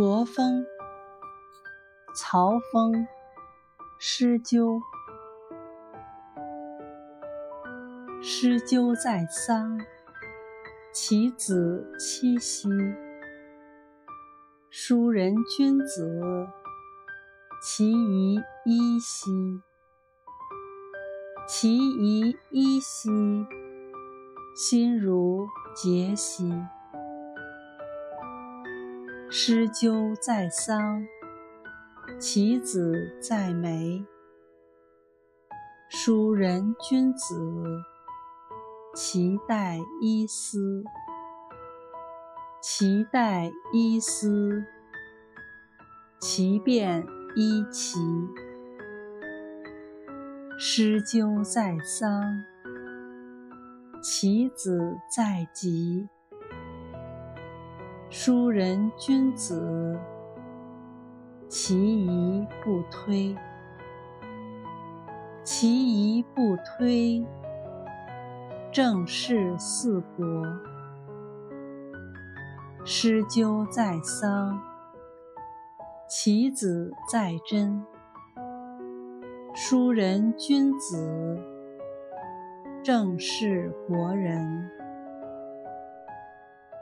国风，曹风，诗鸠。诗鸠在桑，其子七夕。书人君子，其仪一兮。其仪一兮，心如结兮。诗鸠在桑，其子在梅。书人君子，其代伊丝。其代伊丝，其变伊奇。诗鸠在桑，其子在吉。书人君子，其仪不推。其仪不推，正是四国。诗鸠在桑，其子在真。书人君子，正是国人。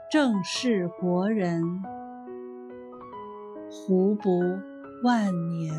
正是国人，胡不万年？